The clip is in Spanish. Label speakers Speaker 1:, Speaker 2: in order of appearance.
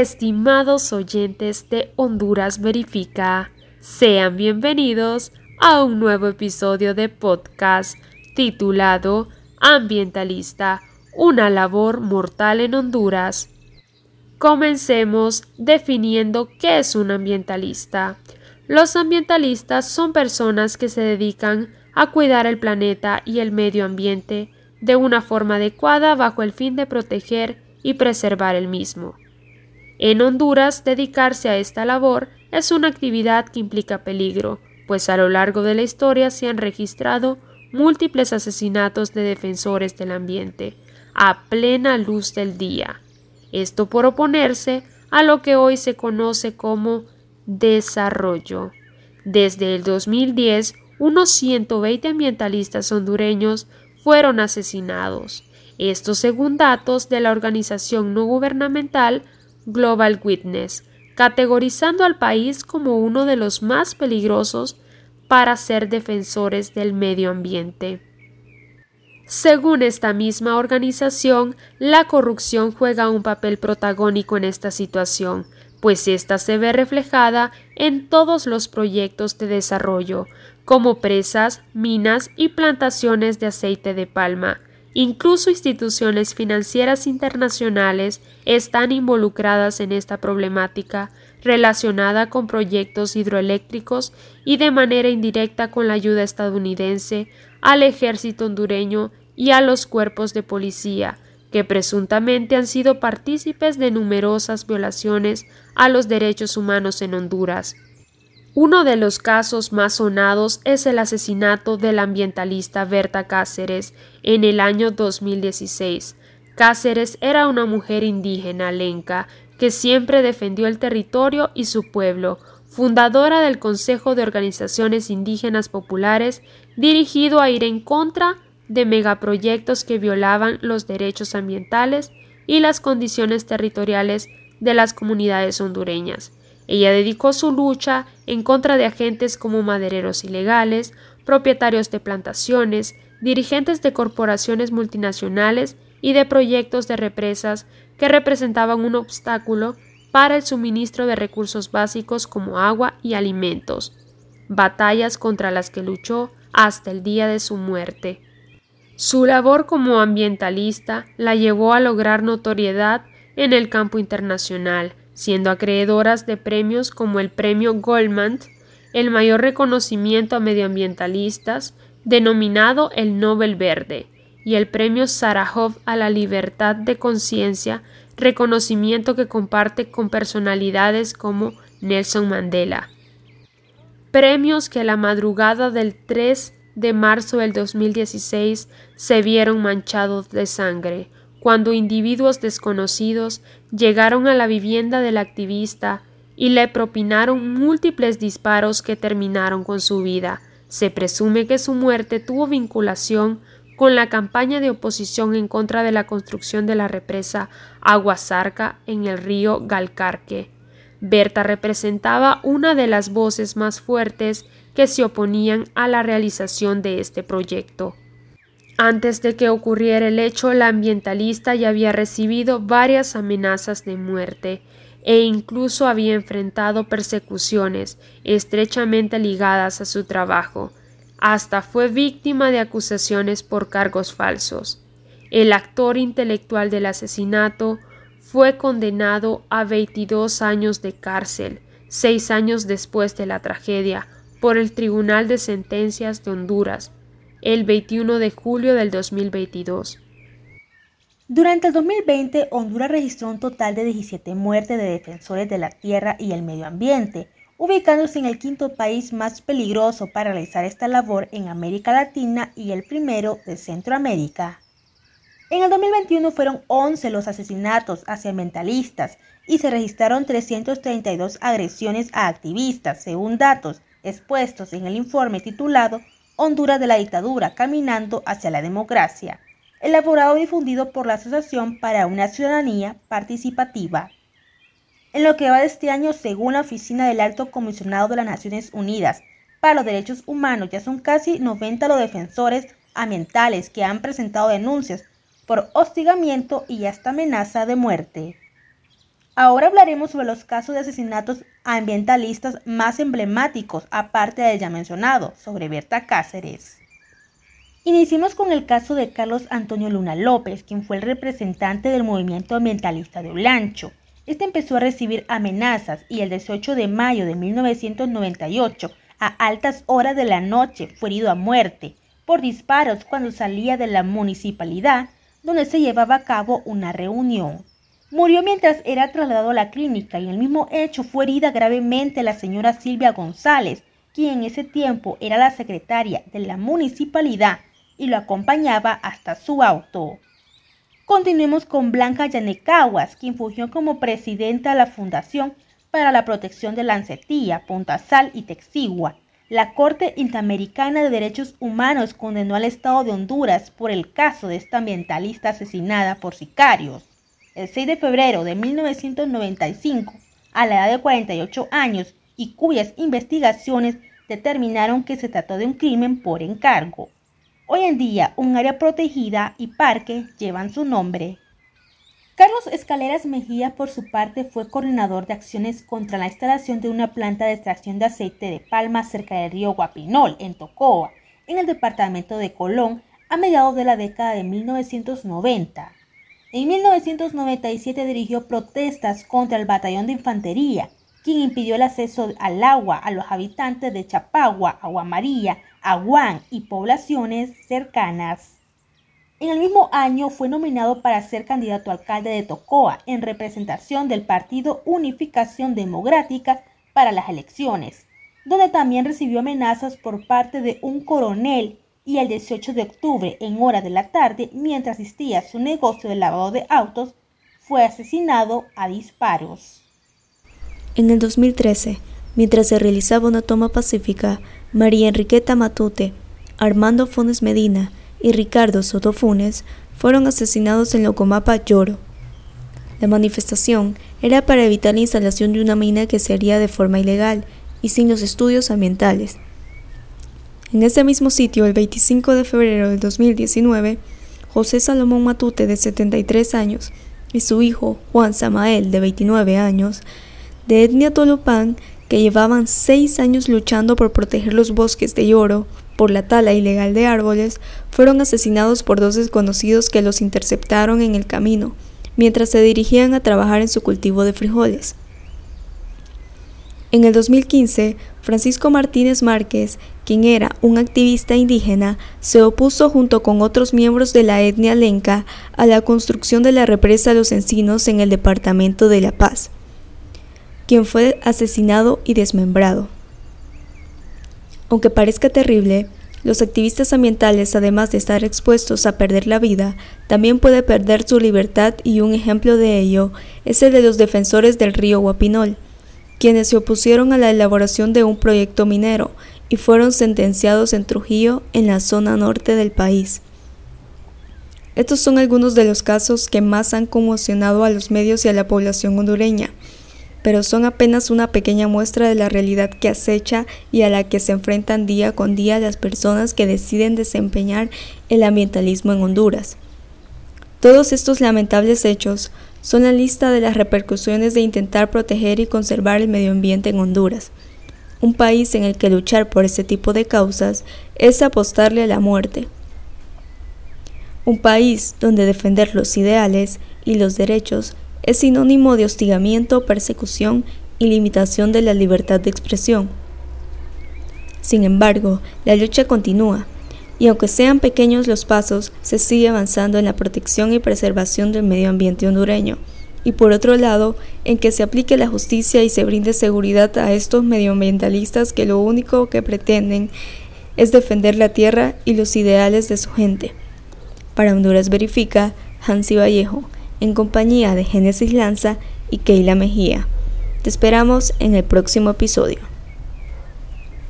Speaker 1: Estimados oyentes de Honduras Verifica, sean bienvenidos a un nuevo episodio de podcast titulado Ambientalista, una labor mortal en Honduras. Comencemos definiendo qué es un ambientalista. Los ambientalistas son personas que se dedican a cuidar el planeta y el medio ambiente de una forma adecuada bajo el fin de proteger y preservar el mismo. En Honduras, dedicarse a esta labor es una actividad que implica peligro, pues a lo largo de la historia se han registrado múltiples asesinatos de defensores del ambiente, a plena luz del día. Esto por oponerse a lo que hoy se conoce como desarrollo. Desde el 2010, unos 120 ambientalistas hondureños fueron asesinados. Esto según datos de la organización no gubernamental Global Witness, categorizando al país como uno de los más peligrosos para ser defensores del medio ambiente. Según esta misma organización, la corrupción juega un papel protagónico en esta situación, pues ésta se ve reflejada en todos los proyectos de desarrollo, como presas, minas y plantaciones de aceite de palma, Incluso instituciones financieras internacionales están involucradas en esta problemática relacionada con proyectos hidroeléctricos y de manera indirecta con la ayuda estadounidense al ejército hondureño y a los cuerpos de policía, que presuntamente han sido partícipes de numerosas violaciones a los derechos humanos en Honduras. Uno de los casos más sonados es el asesinato del ambientalista Berta Cáceres en el año 2016. Cáceres era una mujer indígena lenca que siempre defendió el territorio y su pueblo, fundadora del Consejo de Organizaciones Indígenas Populares, dirigido a ir en contra de megaproyectos que violaban los derechos ambientales y las condiciones territoriales de las comunidades hondureñas. Ella dedicó su lucha en contra de agentes como madereros ilegales, propietarios de plantaciones, dirigentes de corporaciones multinacionales y de proyectos de represas que representaban un obstáculo para el suministro de recursos básicos como agua y alimentos, batallas contra las que luchó hasta el día de su muerte. Su labor como ambientalista la llevó a lograr notoriedad en el campo internacional, siendo acreedoras de premios como el Premio Goldman, el mayor reconocimiento a medioambientalistas, denominado el Nobel Verde, y el Premio Sarajov a la Libertad de Conciencia, reconocimiento que comparte con personalidades como Nelson Mandela. Premios que a la madrugada del 3 de marzo del 2016 se vieron manchados de sangre, cuando individuos desconocidos llegaron a la vivienda del activista y le propinaron múltiples disparos que terminaron con su vida. Se presume que su muerte tuvo vinculación con la campaña de oposición en contra de la construcción de la represa Aguasarca en el río Galcarque. Berta representaba una de las voces más fuertes que se oponían a la realización de este proyecto. Antes de que ocurriera el hecho, la ambientalista ya había recibido varias amenazas de muerte e incluso había enfrentado persecuciones estrechamente ligadas a su trabajo. Hasta fue víctima de acusaciones por cargos falsos. El actor intelectual del asesinato fue condenado a 22 años de cárcel, seis años después de la tragedia, por el Tribunal de Sentencias de Honduras, el 21 de julio del 2022.
Speaker 2: Durante el 2020, Honduras registró un total de 17 muertes de defensores de la tierra y el medio ambiente, ubicándose en el quinto país más peligroso para realizar esta labor en América Latina y el primero de Centroamérica. En el 2021 fueron 11 los asesinatos hacia ambientalistas y se registraron 332 agresiones a activistas, según datos expuestos en el informe titulado Honduras de la dictadura, caminando hacia la democracia, elaborado y difundido por la Asociación para una Ciudadanía Participativa. En lo que va de este año, según la Oficina del Alto Comisionado de las Naciones Unidas para los Derechos Humanos, ya son casi 90 los defensores ambientales que han presentado denuncias por hostigamiento y hasta amenaza de muerte. Ahora hablaremos sobre los casos de asesinatos ambientalistas más emblemáticos, aparte del ya mencionado, sobre Berta Cáceres. Iniciemos con el caso de Carlos Antonio Luna López, quien fue el representante del movimiento ambientalista de Olancho. Este empezó a recibir amenazas y el 18 de mayo de 1998, a altas horas de la noche, fue herido a muerte por disparos cuando salía de la municipalidad donde se llevaba a cabo una reunión. Murió mientras era trasladado a la clínica y en el mismo hecho fue herida gravemente la señora Silvia González, quien en ese tiempo era la secretaria de la municipalidad y lo acompañaba hasta su auto. Continuemos con Blanca Yanecaguas, quien fungió como presidenta de la Fundación para la Protección de la Ancetía, Punta Sal y Texigua. La Corte Interamericana de Derechos Humanos condenó al Estado de Honduras por el caso de esta ambientalista asesinada por sicarios el 6 de febrero de 1995 a la edad de 48 años y cuyas investigaciones determinaron que se trató de un crimen por encargo. Hoy en día, un área protegida y parque llevan su nombre. Carlos Escaleras Mejía, por su parte, fue coordinador de acciones contra la instalación de una planta de extracción de aceite de palma cerca del río Guapinol, en Tocoa, en el departamento de Colón, a mediados de la década de 1990. En 1997 dirigió protestas contra el batallón de infantería, quien impidió el acceso al agua a los habitantes de Chapagua, Aguamarilla, Aguán y poblaciones cercanas. En el mismo año fue nominado para ser candidato a alcalde de Tocoa en representación del Partido Unificación Democrática para las elecciones, donde también recibió amenazas por parte de un coronel y el 18 de octubre, en hora de la tarde, mientras asistía a su negocio de lavado de autos, fue asesinado a disparos.
Speaker 3: En el 2013, mientras se realizaba una toma pacífica, María Enriqueta Matute, Armando Funes Medina y Ricardo Soto Funes fueron asesinados en Locomapa Lloro. La manifestación era para evitar la instalación de una mina que se haría de forma ilegal y sin los estudios ambientales, en ese mismo sitio, el 25 de febrero de 2019, José Salomón Matute, de 73 años, y su hijo, Juan Samael, de 29 años, de etnia Tolopán, que llevaban seis años luchando por proteger los bosques de Lloro por la tala ilegal de árboles, fueron asesinados por dos desconocidos que los interceptaron en el camino, mientras se dirigían a trabajar en su cultivo de frijoles. En el 2015, Francisco Martínez Márquez, quien era un activista indígena, se opuso junto con otros miembros de la etnia lenca a la construcción de la represa Los Encinos en el departamento de La Paz, quien fue asesinado y desmembrado. Aunque parezca terrible, los activistas ambientales, además de estar expuestos a perder la vida, también pueden perder su libertad y un ejemplo de ello es el de los defensores del río Guapinol, quienes se opusieron a la elaboración de un proyecto minero y fueron sentenciados en Trujillo, en la zona norte del país. Estos son algunos de los casos que más han conmocionado a los medios y a la población hondureña, pero son apenas una pequeña muestra de la realidad que acecha y a la que se enfrentan día con día las personas que deciden desempeñar el ambientalismo en Honduras. Todos estos lamentables hechos son la lista de las repercusiones de intentar proteger y conservar el medio ambiente en Honduras, un país en el que luchar por ese tipo de causas es apostarle a la muerte. Un país donde defender los ideales y los derechos es sinónimo de hostigamiento, persecución y limitación de la libertad de expresión. Sin embargo, la lucha continúa y aunque sean pequeños los pasos, se sigue avanzando en la protección y preservación del medio ambiente hondureño, y por otro lado, en que se aplique la justicia y se brinde seguridad a estos medioambientalistas que lo único que pretenden es defender la tierra y los ideales de su gente. Para Honduras Verifica, Hansi Vallejo, en compañía de Génesis Lanza y Keila Mejía. Te esperamos en el próximo episodio.